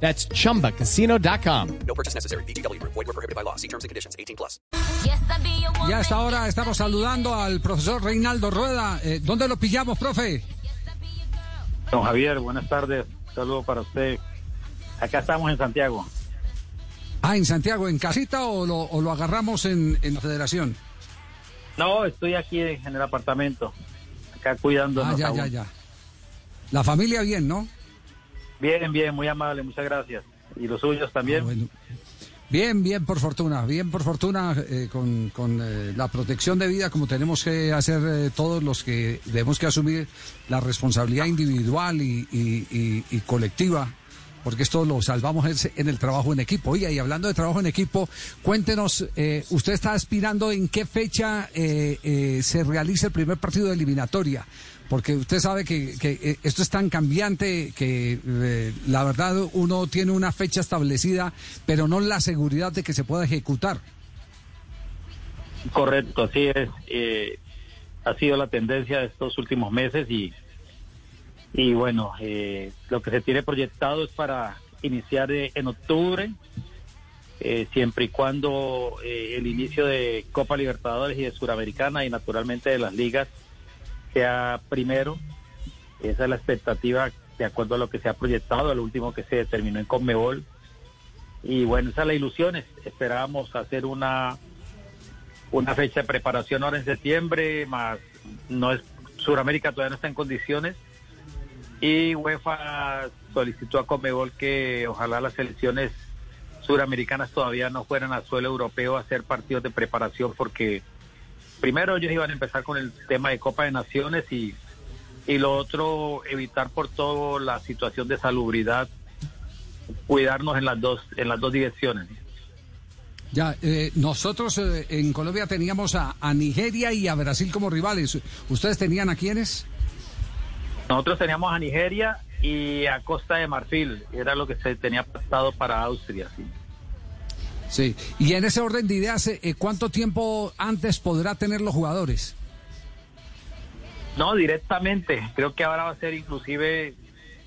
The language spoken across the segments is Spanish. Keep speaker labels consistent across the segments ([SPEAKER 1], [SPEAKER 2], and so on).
[SPEAKER 1] That's chumbacasino.com.
[SPEAKER 2] No purchase necessary. BGW. Void were prohibited by law. See terms and conditions. 18 plus.
[SPEAKER 3] Y a esta hora estamos saludando al profesor Reinaldo Rueda. Eh, ¿Dónde lo pillamos, profe?
[SPEAKER 4] Don Javier, buenas tardes. Saludo para usted. Acá estamos en Santiago.
[SPEAKER 3] Ah, en Santiago, ¿en casita o lo, o lo agarramos en, en la federación?
[SPEAKER 4] No, estoy aquí en el apartamento. Acá cuidándonos.
[SPEAKER 3] Ah, ya,
[SPEAKER 4] aún.
[SPEAKER 3] ya, ya. La familia bien, ¿no?
[SPEAKER 4] Bien, bien, muy amable, muchas gracias. Y los suyos también.
[SPEAKER 3] Ah. Bien, bien, por fortuna, bien, por fortuna, eh, con, con, eh, la protección de vida, como tenemos que hacer eh, todos los que debemos que asumir la responsabilidad individual y, y- y- colectiva, porque esto lo salvamos en el trabajo en equipo. Oiga, y hablando de trabajo en equipo, cuéntenos, eh, ¿usted está aspirando en qué fecha se realiza el primer partido de eliminatoria? Porque usted sabe que, que, eh, esto es tan cambiante que eh, la verdad uno tiene una fecha establecida, pero no la seguridad de que se pueda ejecutar.
[SPEAKER 4] Correcto, así es. Eh, ha sido la tendencia de estos últimos meses y, y bueno, eh, lo que se tiene proyectado es para iniciar eh, en octubre, siempre y cuando el inicio de Copa Libertadores y de Suramericana y naturalmente de las ligas sea primero. Esa es la expectativa de acuerdo a lo que se ha proyectado, a lo último que se determinó en Conmebol. Y bueno, esa es la ilusión. Es- Esperábamos hacer una una fecha de preparación ahora en septiembre, más no es Sudamérica todavía no está en condiciones y UEFA solicitó a Conmebol que ojalá las selecciones suramericanas todavía no fueran a suelo europeo a hacer partidos de preparación porque primero ellos iban a empezar con el tema de Copa de Naciones y y lo otro evitar por todo la situación de salubridad cuidarnos en las dos en las dos direcciones.
[SPEAKER 3] Ya, eh, nosotros eh, en Colombia teníamos a, a Nigeria y a Brasil como rivales. ¿Ustedes tenían a quiénes?
[SPEAKER 4] Nosotros teníamos a Nigeria y a Costa de Marfil, era lo que se tenía pactado para Austria. sí.
[SPEAKER 3] Sí. Y en ese orden de ideas, eh, ¿cuánto tiempo antes podrá tener los jugadores?
[SPEAKER 4] No, directamente, creo que ahora va a ser inclusive,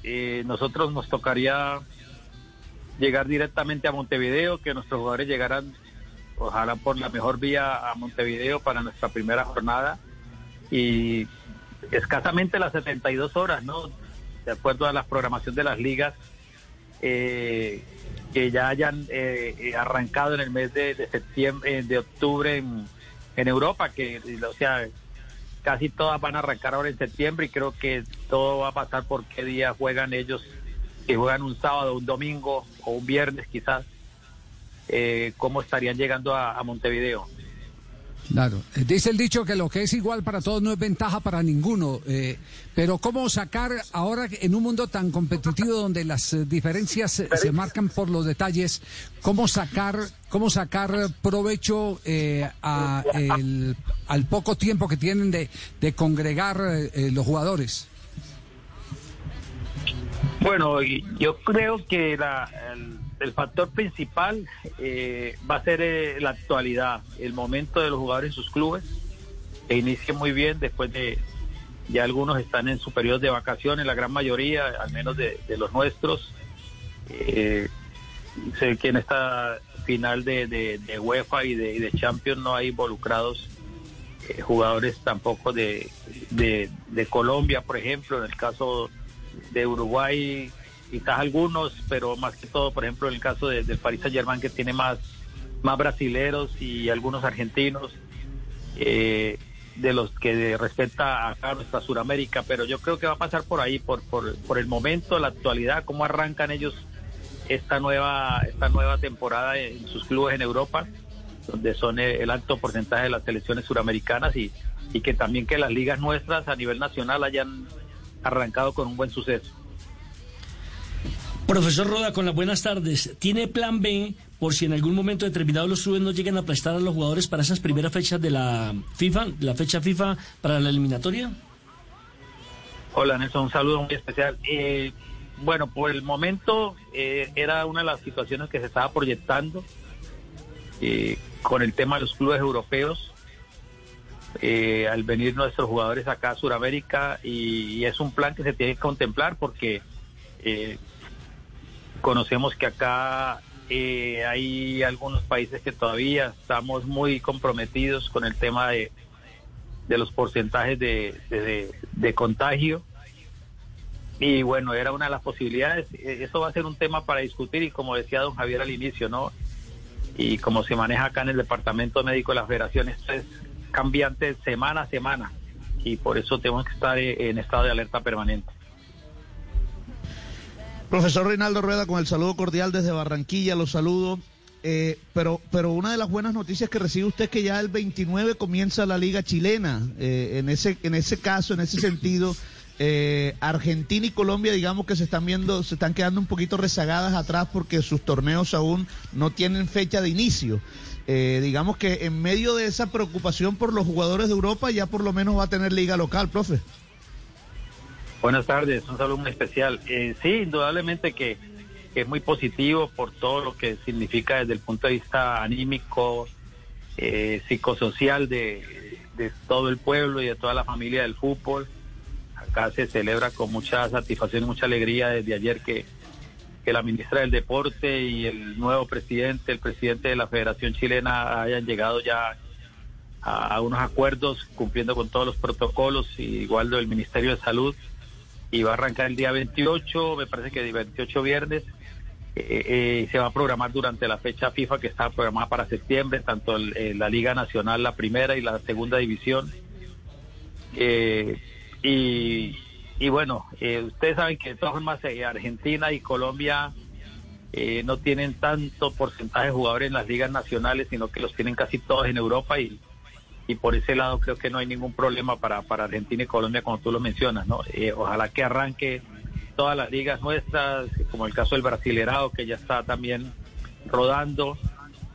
[SPEAKER 4] eh, nosotros nos tocaría llegar directamente a Montevideo, que nuestros jugadores llegaran, ojalá por la mejor vía a Montevideo para nuestra primera jornada y escasamente las 72 horas, ¿no? De acuerdo a la programación de las ligas, eh, que ya hayan eh, eh, arrancado en el mes de, de septiembre, eh, de octubre en, Europa, que, o sea, casi todas van a arrancar ahora en septiembre y creo que todo va a pasar por qué día juegan ellos, que juegan un sábado, un domingo o un viernes quizás, eh, cómo estarían llegando a Montevideo.
[SPEAKER 3] Claro. Eh, Dice el dicho que lo que es igual para todos no es ventaja para ninguno. eh, pero ¿cómo sacar ahora en un mundo tan competitivo donde las eh, diferencias eh, se marcan por los detalles, cómo sacar, cómo sacar provecho eh, a el- al poco tiempo que tienen de, de congregar eh, los jugadores?
[SPEAKER 4] Bueno, yo creo que la- el factor principal eh, va a ser eh, la actualidad, el momento de los jugadores en sus clubes, que inicien muy bien después de, ya algunos están en su periodo de vacaciones, la gran mayoría, al menos de, los nuestros. Eh, sé que en esta final de, de, UEFA y de, Champions no hay involucrados eh, jugadores tampoco de, de Colombia, por ejemplo, en el caso de Uruguay, quizás algunos, pero más que todo, por ejemplo, en el caso de- del Paris Saint Germain, que tiene más, más brasileros y algunos argentinos, eh, de los que respecta a nuestra Suramérica, pero yo creo que va a pasar por ahí, por, por, por el momento, la actualidad, cómo arrancan ellos esta nueva, esta nueva temporada en sus clubes en Europa, donde son el, alto porcentaje de las selecciones suramericanas y, y que también que las ligas nuestras a nivel nacional hayan arrancado con un buen suceso.
[SPEAKER 5] Profesor Roda, con las buenas tardes. ¿Tiene plan B por si en algún momento determinado los clubes no llegan a prestar a los jugadores para esas primeras fechas de la FIFA, la fecha FIFA para la eliminatoria?
[SPEAKER 4] Hola Nelson, un saludo muy especial. Eh, bueno, por el momento eh, era una de las situaciones que se estaba proyectando eh, con el tema de los clubes europeos. eh, al venir nuestros jugadores acá a Sudamérica y, y es un plan que se tiene que contemplar porque eh, conocemos que acá eh, hay algunos países que todavía estamos muy comprometidos con el tema de, los porcentajes de, de- contagio. Y bueno, era una de las posibilidades. Eh, Eso va a ser un tema para discutir y como decía don Javier al inicio, ¿no? Y como se maneja acá en el Departamento Médico de la Federación, esto es cambiante semana a semana y por eso tenemos que estar eh, en estado de alerta permanente.
[SPEAKER 6] Profesor Reinaldo Rueda, con el saludo cordial desde Barranquilla, los saludo. Eh, pero, pero una de las buenas noticias que recibe usted es que ya el 29 comienza la Liga Chilena. Eh, en, ese, en ese caso, en ese sentido, eh, Argentina y Colombia, digamos que se están viendo, se están quedando un poquito rezagadas atrás porque sus torneos aún no tienen fecha de inicio. Eh, digamos que en medio de esa preocupación por los jugadores de Europa, ya por lo menos va a tener liga local, profe.
[SPEAKER 4] Buenas tardes, un saludo muy especial. Eh, sí, indudablemente que, es muy positivo por todo lo que significa desde el punto de vista anímico, eh, psicosocial de, todo el pueblo y de toda la familia del fútbol. Acá se celebra con mucha satisfacción y mucha alegría desde ayer que, que la ministra del Deporte y el nuevo presidente, el presidente de la Federación Chilena hayan llegado ya a, a unos acuerdos cumpliendo con todos los protocolos, y igual del Ministerio de Salud y va a arrancar el día 28, me parece que el 28 viernes, eh, eh, se va a programar durante la fecha FIFA que está programada para septiembre, tanto el- eh, la Liga Nacional, la primera y la segunda división. Eh, y, y bueno, ustedes saben que de todas formas Argentina y Colombia no tienen tanto porcentaje de jugadores en las ligas nacionales, sino que los tienen casi todos en Europa y, y por ese lado creo que no hay ningún problema para, para Argentina y Colombia como tú lo mencionas, ¿no? Eh, ojalá que arranque todas las ligas nuestras, como el caso del Brasilerado que ya está también rodando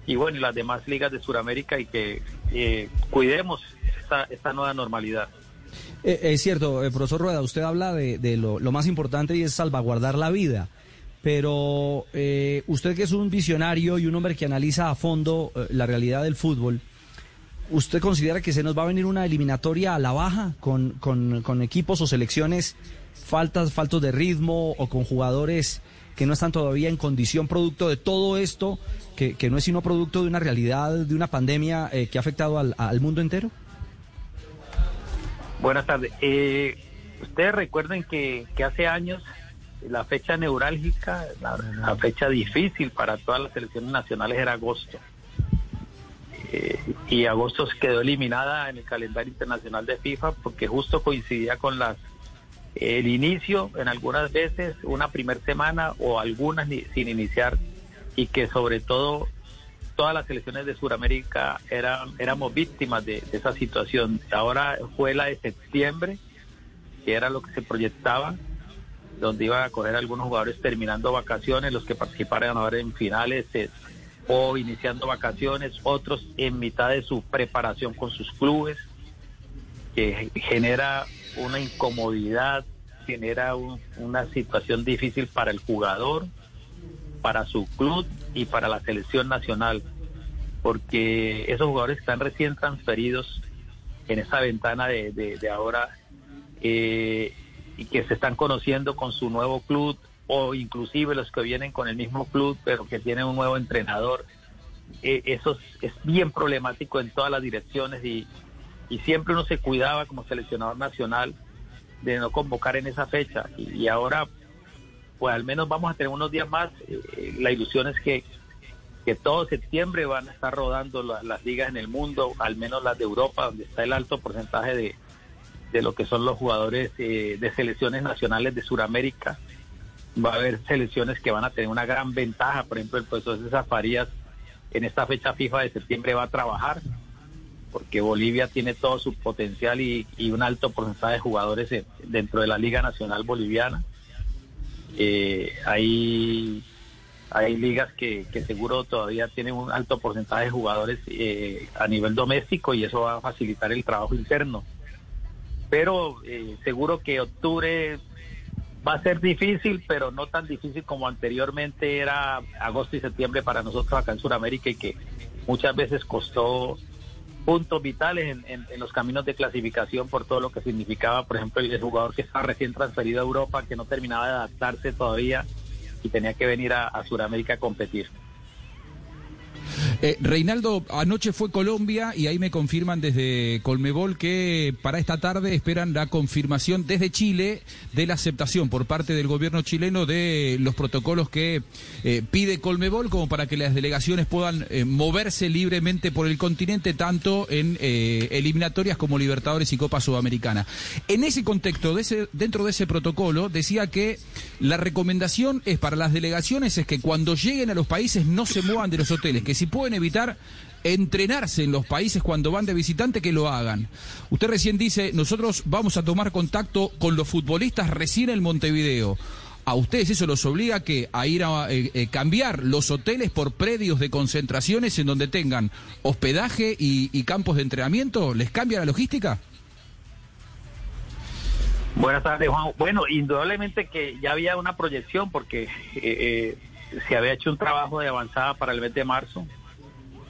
[SPEAKER 4] y bueno, las demás ligas de Sudamérica y que eh, cuidemos esta, esta nueva normalidad.
[SPEAKER 7] Eh, es cierto, profesor Rueda, usted habla de, lo, lo más importante y es salvaguardar la vida. Pero usted que es un visionario y un hombre que analiza a fondo la realidad del fútbol, ¿usted considera que se nos va a venir una eliminatoria a la baja con, con, equipos o selecciones faltas, faltos de ritmo o con jugadores que no están todavía en condición producto de todo esto, que, que no es sino producto de una realidad, de una pandemia eh, que ha afectado al, mundo entero?
[SPEAKER 4] Buenas tardes. Eh, ustedes recuerden que, que hace años la fecha neurálgica, la fecha difícil para todas las selecciones nacionales era agosto. Eh, y agosto se quedó eliminada en el calendario internacional de FIFA porque justo coincidía con las el inicio en algunas veces una primer semana o algunas ni- sin iniciar y que sobre todo todas las selecciones de Sudamérica eran éramos víctimas de, esa situación. Ahora fue la de septiembre, que era lo que se proyectaba, donde iban a coger algunos jugadores terminando vacaciones, los que participaran ahora en finales eh, o iniciando vacaciones, otros en mitad de su preparación con sus clubes, que genera una incomodidad, genera un- una situación difícil para el jugador, para su club y para la selección nacional, porque esos jugadores están recién transferidos en esa ventana de, de- ahora eh, y que se están conociendo con su nuevo club o inclusive los que vienen con el mismo club pero que tienen un nuevo entrenador. Eh, eso es, es bien problemático en todas las direcciones y, y siempre uno se cuidaba como seleccionador nacional de no convocar en esa fecha y, ahora pues al menos vamos a tener unos días más. Eh, la ilusión es que, que todo septiembre van a estar rodando la- las ligas en el mundo, al menos las de Europa, donde está el alto porcentaje de, de lo que son los jugadores eh, de selecciones nacionales de Sudamérica. Va a haber selecciones que van a tener una gran ventaja, por ejemplo, el profesor César Farías en esta fecha FIFA de septiembre va a trabajar, porque Bolivia tiene todo su potencial y, y un alto porcentaje de jugadores en- dentro de la Liga Nacional Boliviana. Eh, hay hay ligas que, que seguro todavía tienen un alto porcentaje de jugadores eh, a nivel doméstico y eso va a facilitar el trabajo interno. Pero eh, seguro que octubre va a ser difícil, pero no tan difícil como anteriormente era agosto y septiembre para nosotros acá en Sudamérica y que muchas veces costó puntos vitales en, los caminos de clasificación por todo lo que significaba, por ejemplo, el jugador que estaba recién transferido a Europa, que no terminaba de adaptarse todavía y tenía que venir a, a Sudamérica a competir.
[SPEAKER 8] Eh, Reinaldo, anoche fue Colombia y ahí me confirman desde Colmebol que para esta tarde esperan la confirmación desde Chile de la aceptación por parte del gobierno chileno de los protocolos que eh, pide Colmebol como para que las delegaciones puedan eh, moverse libremente por el continente tanto en eliminatorias como Libertadores y Copa Sudamericana. En ese contexto, dentro de ese protocolo, decía que la recomendación es para las delegaciones es que cuando lleguen a los países no se muevan de los hoteles, que si evitar entrenarse en los países cuando van de visitante, que lo hagan. Usted recién dice, nosotros vamos a tomar contacto con los futbolistas recién en Montevideo. ¿A ustedes eso los obliga que a ir a eh, eh, cambiar los hoteles por predios de concentraciones en donde tengan hospedaje y, y campos de entrenamiento? ¿Les cambia la logística?
[SPEAKER 4] Buenas tardes, Juan. Bueno, indudablemente que ya había una proyección porque eh, eh, se había hecho un trabajo de avanzada para el mes de marzo.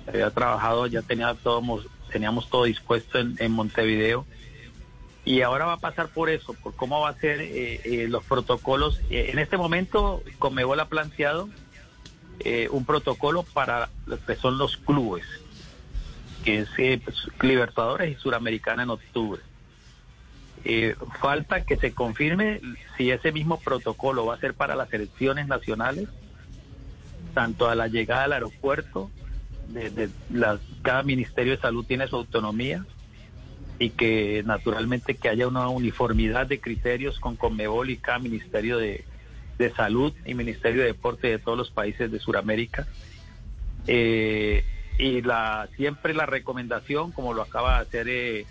[SPEAKER 4] Había trabajado, ya tenía todo, mos- teníamos todo dispuesto en, Montevideo. Y ahora va a pasar por eso, por cómo va a ser eh, eh, los protocolos. Eh, en este momento, Comebol ha planteado eh, un protocolo para lo que son los clubes, que es pues, Libertadores y Suramericana en octubre. Falta que se confirme si ese mismo protocolo va a ser para las elecciones nacionales, tanto a la llegada al aeropuerto, de, de la- cada Ministerio de Salud tiene su autonomía y que naturalmente que haya una uniformidad de criterios con Conmebol y cada Ministerio de, de Salud y Ministerio de Deporte de todos los países de Sudamérica. Eh, y la siempre la recomendación, como lo acaba de hacer eh,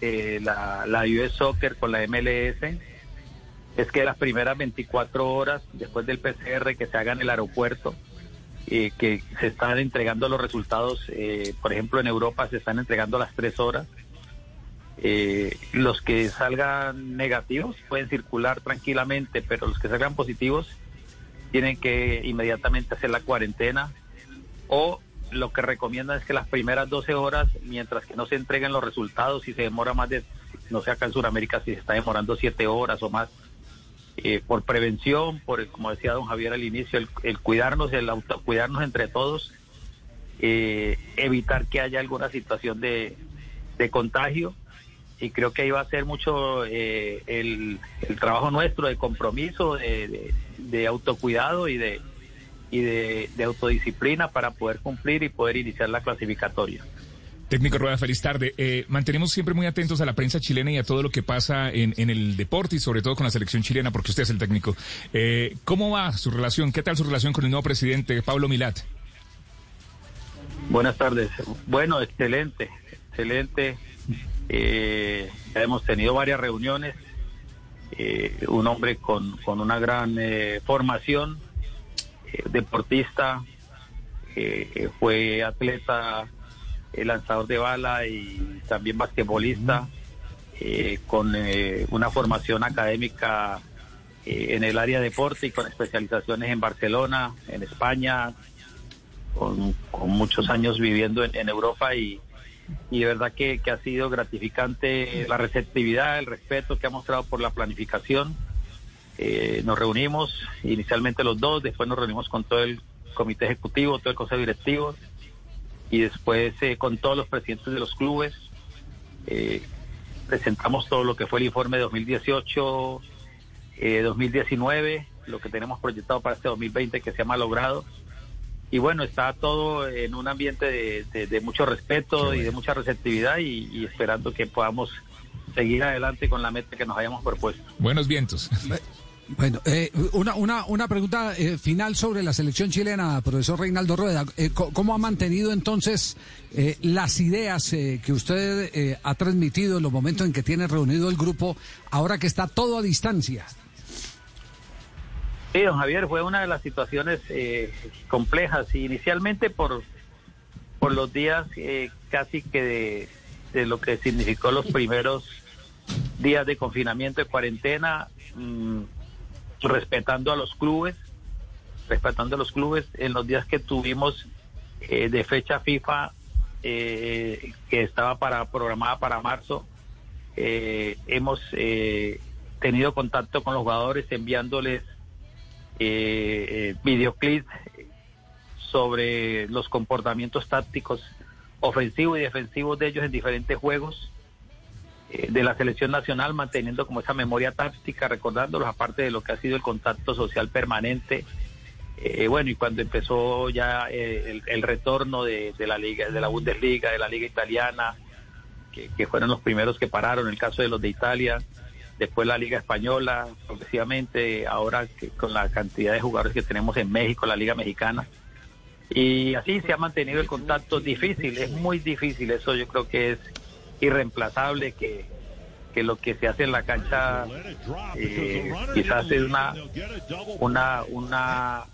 [SPEAKER 4] eh, la, la US Soccer con la MLS, es que las primeras 24 horas después del PCR que se haga en el aeropuerto, eh, que se están entregando los resultados, eh, por ejemplo en Europa se están entregando a las 3 horas, eh, los que salgan negativos pueden circular tranquilamente, pero los que salgan positivos tienen que inmediatamente hacer la cuarentena. O lo que recomiendan es que las primeras 12 horas, mientras que no se entreguen los resultados, si se demora más de, no sé acá en Sudamérica, si se está demorando 7 horas o más, eh, por prevención, por, como decía don Javier al inicio, el, cuidarnos, el autocuidarnos entre todos, eh, evitar que haya alguna situación de, de contagio. Y creo que ahí va a ser mucho eh, el, trabajo nuestro de compromiso, de, de- autocuidado y de, y de autodisciplina para poder cumplir y poder iniciar la clasificatoria.
[SPEAKER 9] Técnico Rueda, feliz tarde. Eh, mantenemos siempre muy atentos a la prensa chilena y a todo lo que pasa en, en el deporte y sobre todo con la selección chilena, porque usted es el técnico. Eh, ¿Cómo va su relación? ¿Qué tal su relación con el nuevo presidente, Pablo Milat?
[SPEAKER 4] Buenas tardes. Bueno, excelente, excelente. Eh, hemos tenido varias reuniones. Eh, un hombre con, con una gran eh, formación, eh, deportista, fue atleta, lanzador de bala y también basquetbolista, eh, con eh, una formación académica eh, en el área de deporte y con especializaciones en Barcelona, en España, con, con muchos años viviendo en, en Europa y, y de verdad que, que ha sido gratificante la receptividad, el respeto que ha mostrado por la planificación. Eh, nos reunimos inicialmente los dos, después nos reunimos con todo el comité ejecutivo, todo el consejo directivo y después eh, con todos los presidentes de los clubes. Eh, presentamos todo lo que fue el informe de 2018, eh, 2019, lo que tenemos proyectado para este 2020 que se ha malogrado y bueno, está todo en un ambiente de, de- de mucho respeto y de mucha receptividad y, y esperando que podamos seguir adelante con la meta que nos hayamos propuesto.
[SPEAKER 9] Buenos vientos.
[SPEAKER 3] Bueno, eh, una, una, una pregunta eh, final sobre la selección chilena, profesor Reinaldo Rueda. Eh, ¿Cómo ha mantenido entonces eh, las ideas eh, que usted ha transmitido en los momentos en que tiene reunido el grupo, ahora que está todo a distancia?
[SPEAKER 4] Sí, don Javier, fue una de las situaciones complejas, inicialmente por, por los días casi que de, de lo que significó los primeros días de confinamiento, de cuarentena, mm, respetando a los clubes, respetando a los clubes en los días que tuvimos eh, de fecha FIFA eh, que estaba para programada para marzo. eh, hemos eh, tenido contacto con los jugadores enviándoles eh, eh, videoclips sobre los comportamientos tácticos ofensivos y defensivos de ellos en diferentes juegos de la selección nacional, manteniendo como esa memoria táctica, recordándolos, aparte de lo que ha sido el contacto social permanente. Eh, bueno, y cuando empezó ya eh, el, el retorno de, la liga, de la Bundesliga, de la liga italiana, que, fueron los primeros que pararon, el caso de los de Italia, después la liga española, progresivamente, ahora con la cantidad de jugadores que tenemos en México, la liga mexicana. Y así se ha mantenido el contacto difícil, es muy difícil, eso yo creo que es irreemplazable, que, que lo que se hace en la cancha eh, quizás es una, una, una,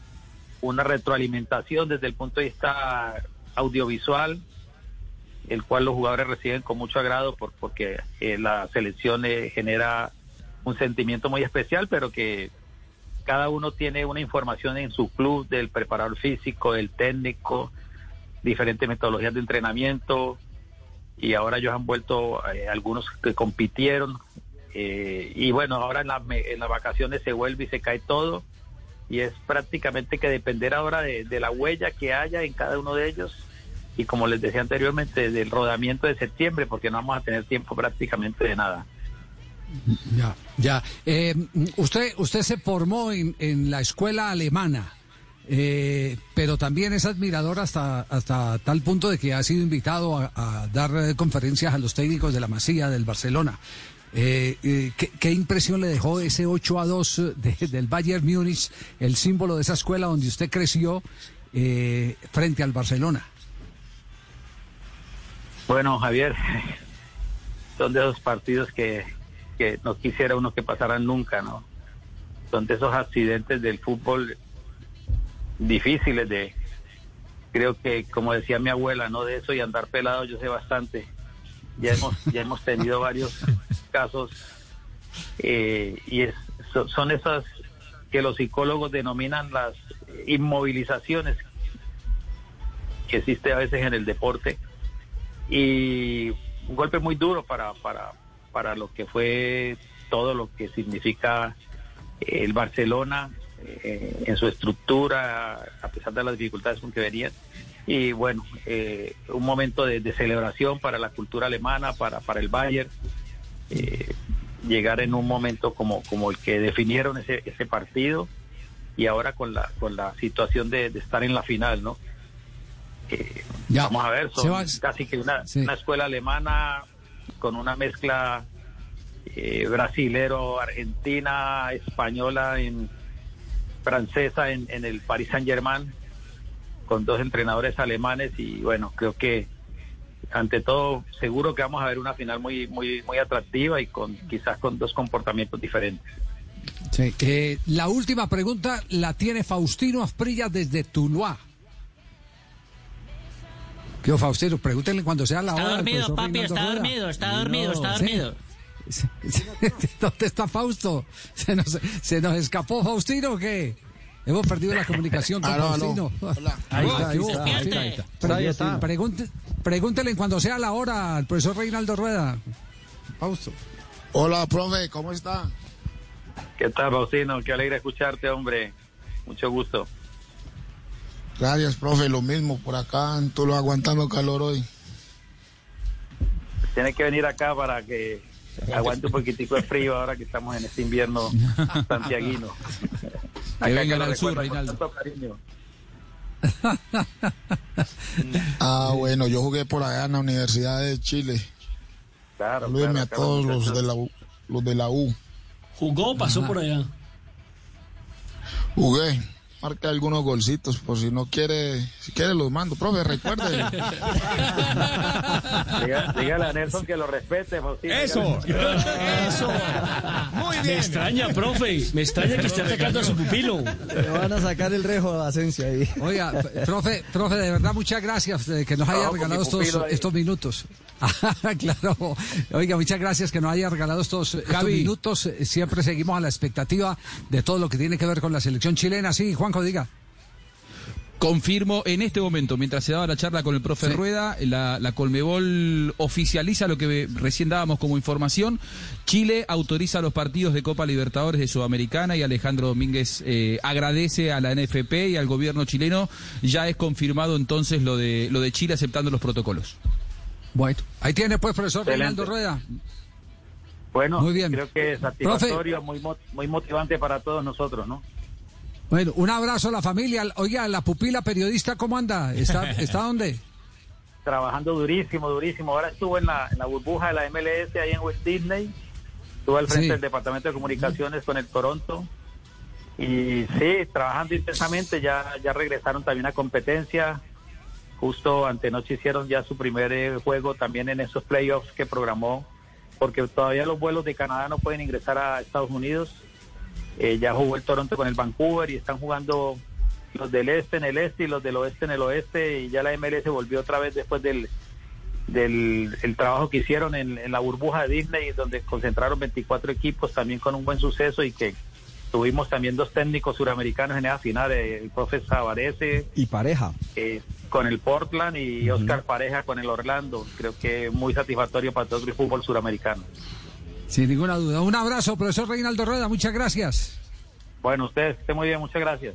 [SPEAKER 4] una retroalimentación desde el punto de vista audiovisual, el cual los jugadores reciben con mucho agrado por, porque eh, la selección eh, genera un sentimiento muy especial, pero que cada uno tiene una información en su club del preparador físico, del técnico, diferentes metodologías de entrenamiento y ahora ellos han vuelto eh, algunos que compitieron eh, y bueno, ahora en, la, en las vacaciones se vuelve y se cae todo y es prácticamente que depender ahora de, la huella que haya en cada uno de ellos y como les decía anteriormente, del rodamiento de septiembre, porque no vamos a tener tiempo prácticamente de nada.
[SPEAKER 3] Ya, ya. Eh, usted, usted se formó en, en la escuela alemana, eh, pero también es admirador hasta, hasta tal punto de que ha sido invitado a, dar eh, conferencias a los técnicos de la Masía, del Barcelona. Eh, eh, ¿qué, impresión le dejó ese 8 a 2 de- del Bayern Múnich, el símbolo de esa escuela donde usted creció, eh, frente al Barcelona?
[SPEAKER 4] Bueno, Javier, son de esos partidos que, que no quisiera uno que pasaran nunca, ¿no? Son de esos accidentes del fútbol difíciles de, creo que como decía mi abuela, no de eso y andar pelado yo sé bastante. Ya hemos, ya hemos tenido varios casos eh, y es, so- son esas que los psicólogos denominan las inmovilizaciones que existe a veces en el deporte y un golpe muy duro para, para, para lo que fue todo lo que significa el Barcelona eh, en su estructura, a pesar de las dificultades con que venían. Y bueno, eh, un momento de, de celebración para la cultura alemana, para, para el Bayern, eh, llegar en un momento como, como el que definieron ese, ese partido y ahora con la, con la situación de, de estar en la final, ¿no? Eh,
[SPEAKER 3] Ya.
[SPEAKER 4] Vamos a ver, son
[SPEAKER 3] Sebas-
[SPEAKER 4] casi que una,
[SPEAKER 3] Sí.
[SPEAKER 4] una escuela alemana con una mezcla eh, brasilero, argentina, española, en, francesa en, en el Paris Saint Germain, con dos entrenadores alemanes y bueno, creo que ante todo seguro que vamos a ver una final muy muy muy atractiva y con quizás con dos comportamientos diferentes.
[SPEAKER 3] Sí. Eh, la última pregunta la tiene Faustino Asprilla desde Tuluá. ¿Qué Faustino? Pregúntenle cuando sea la
[SPEAKER 10] Está
[SPEAKER 3] hora.
[SPEAKER 10] dormido, papi, está dormido, está dormido, está
[SPEAKER 3] Sí.
[SPEAKER 10] dormido.
[SPEAKER 3] ¿Dónde está Fausto? ¿Se nos, se nos escapó Faustino o qué? Hemos perdido la comunicación con
[SPEAKER 11] Aló, aló.
[SPEAKER 3] Faustino.
[SPEAKER 11] Hola.
[SPEAKER 3] Ahí está, ahí está, ahí está, ahí está.
[SPEAKER 10] Despierte.
[SPEAKER 7] Ahí está.
[SPEAKER 3] Pregunte- pregúntele cuando sea la hora al profesor Reinaldo Rueda. Fausto.
[SPEAKER 11] Hola, profe, ¿cómo está?
[SPEAKER 4] ¿Qué tal, Faustino? Qué alegre escucharte, hombre. Mucho gusto.
[SPEAKER 11] Gracias, profe, lo mismo por acá, en Tuluá, aguantando calor hoy.
[SPEAKER 4] Tienes que venir acá para que aguante un poquitico de frío ahora que estamos en este invierno santiaguino. Acá
[SPEAKER 8] vengan al sur, Reinaldo.
[SPEAKER 11] Ah, bueno, yo jugué por allá en la Universidad de Chile.
[SPEAKER 4] Claro, claro,
[SPEAKER 11] a todos los de la U. Los de la U.
[SPEAKER 5] ¿Jugó o pasó por allá?
[SPEAKER 11] Jugué marque algunos golcitos, por si no quiere, si quiere los mando. Profe, recuerde.
[SPEAKER 4] Diga- dígale a Nelson que lo respete. Faustino.
[SPEAKER 9] Eso, eso. Muy
[SPEAKER 5] Me
[SPEAKER 9] bien.
[SPEAKER 5] extraña, profe. Me extraña que esté atacando a su pupilo.
[SPEAKER 7] Le van a sacar el rejo de Asencia ahí.
[SPEAKER 3] Oiga, profe, profe, de verdad, muchas gracias eh, que nos haya regalado estos,
[SPEAKER 4] pupilo ahí.
[SPEAKER 3] estos minutos. Claro. Oiga, muchas gracias que nos haya regalado estos, estos minutos. Siempre seguimos a la expectativa de todo lo que tiene que ver con la selección chilena. Sí, Juanjo, diga.
[SPEAKER 8] Confirmo en este momento, mientras se daba la charla con el profe
[SPEAKER 3] Sí.
[SPEAKER 8] Rueda, la, la Colmebol oficializa lo que recién dábamos como información. Chile autoriza los partidos de Copa Libertadores de Sudamericana y Alejandro Domínguez eh, agradece a la NFP y al gobierno chileno. Ya es confirmado entonces lo de, lo de Chile aceptando los protocolos.
[SPEAKER 3] Bueno, ahí tiene pues, profesor
[SPEAKER 4] Excelente.
[SPEAKER 3] Reinaldo Rueda.
[SPEAKER 4] Bueno,
[SPEAKER 3] Muy bien.
[SPEAKER 4] creo que es satisfactorio, muy, mo- muy motivante para todos nosotros, ¿no?
[SPEAKER 3] Bueno, un abrazo a la familia. Oiga, la pupila periodista, ¿cómo anda? ¿Está, está dónde?
[SPEAKER 4] Trabajando durísimo, durísimo. Ahora estuvo en la, en la burbuja de la MLS ahí en West Disney. Estuvo al frente
[SPEAKER 3] Sí.
[SPEAKER 4] del Departamento de Comunicaciones con el Toronto. Y sí, trabajando intensamente. Ya, ya regresaron también a competencia. Justo antenoche hicieron ya su primer eh, juego también en esos playoffs que programó. Porque todavía los vuelos de Canadá no pueden ingresar a Estados Unidos. Eh, ya jugó el Toronto con el Vancouver y están jugando los del este en el este y los del oeste en el oeste y ya la MLS volvió otra vez después del del el trabajo que hicieron en, en la burbuja de Disney donde concentraron 24 equipos también con un buen suceso y que tuvimos también dos técnicos suramericanos en esa final eh, el profe Savarese
[SPEAKER 7] Y pareja.
[SPEAKER 4] eh, con el Portland y Oscar Pareja con el Orlando. Creo que muy satisfactorio para todo el fútbol suramericano
[SPEAKER 3] Sin ninguna duda. Un abrazo, profesor Reinaldo Rueda. Muchas gracias.
[SPEAKER 4] bueno ustedes estén muy bien muchas gracias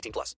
[SPEAKER 2] 18 plus.